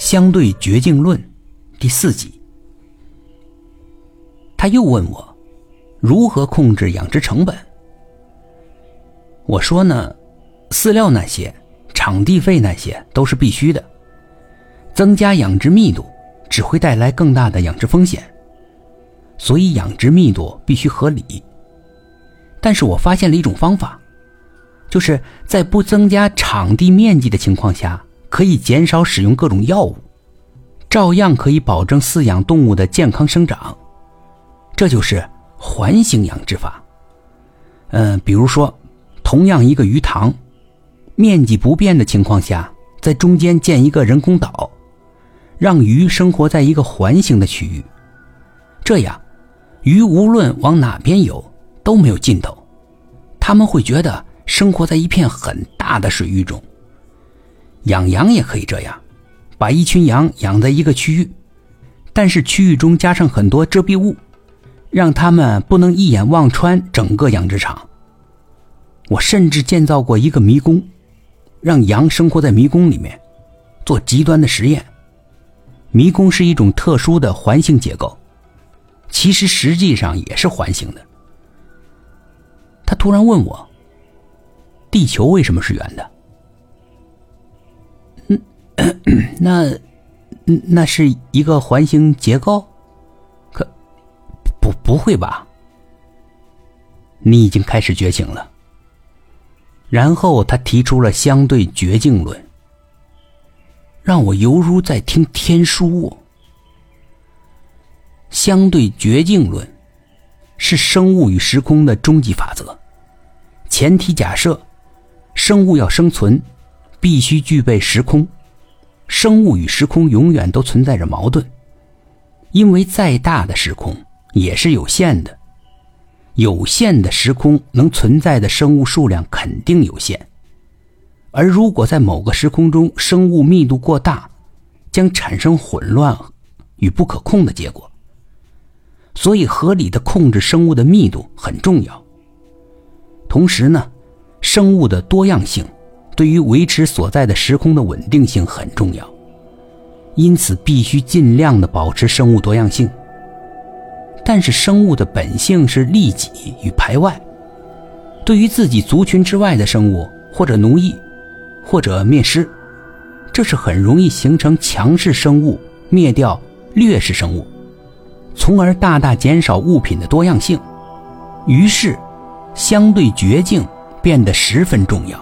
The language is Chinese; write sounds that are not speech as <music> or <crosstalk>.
相对绝境论第四集。他又问我如何控制养殖成本。我说呢，饲料那些、场地费那些都是必须的，增加养殖密度只会带来更大的养殖风险，所以养殖密度必须合理。但是我发现了一种方法，就是在不增加场地面积的情况下。可以减少使用各种药物，照样可以保证饲养动物的健康生长。这就是环形养殖法。嗯，比如说，同样一个鱼塘，面积不变的情况下，在中间建一个人工岛，让鱼生活在一个环形的区域。这样，鱼无论往哪边游都没有尽头，他们会觉得生活在一片很大的水域中。养羊也可以这样，把一群羊养在一个区域，但是区域中加上很多遮蔽物，让他们不能一眼望穿整个养殖场。我甚至建造过一个迷宫，让羊生活在迷宫里面，做极端的实验。迷宫是一种特殊的环形结构，其实实际上也是环形的。他突然问我：“地球为什么是圆的？” <clears throat> 那，那是一个环形结构，可不不会吧？你已经开始觉醒了。然后他提出了相对绝境论，让我犹如在听天书。相对绝境论是生物与时空的终极法则，前提假设生物要生存，必须具备时空。生物与时空永远都存在着矛盾，因为再大的时空也是有限的，有限的时空能存在的生物数量肯定有限，而如果在某个时空中生物密度过大，将产生混乱与不可控的结果。所以，合理的控制生物的密度很重要。同时呢，生物的多样性。对于维持所在的时空的稳定性很重要，因此必须尽量的保持生物多样性。但是生物的本性是利己与排外，对于自己族群之外的生物，或者奴役，或者灭失，这是很容易形成强势生物灭掉劣势生物，从而大大减少物品的多样性。于是，相对绝境变得十分重要。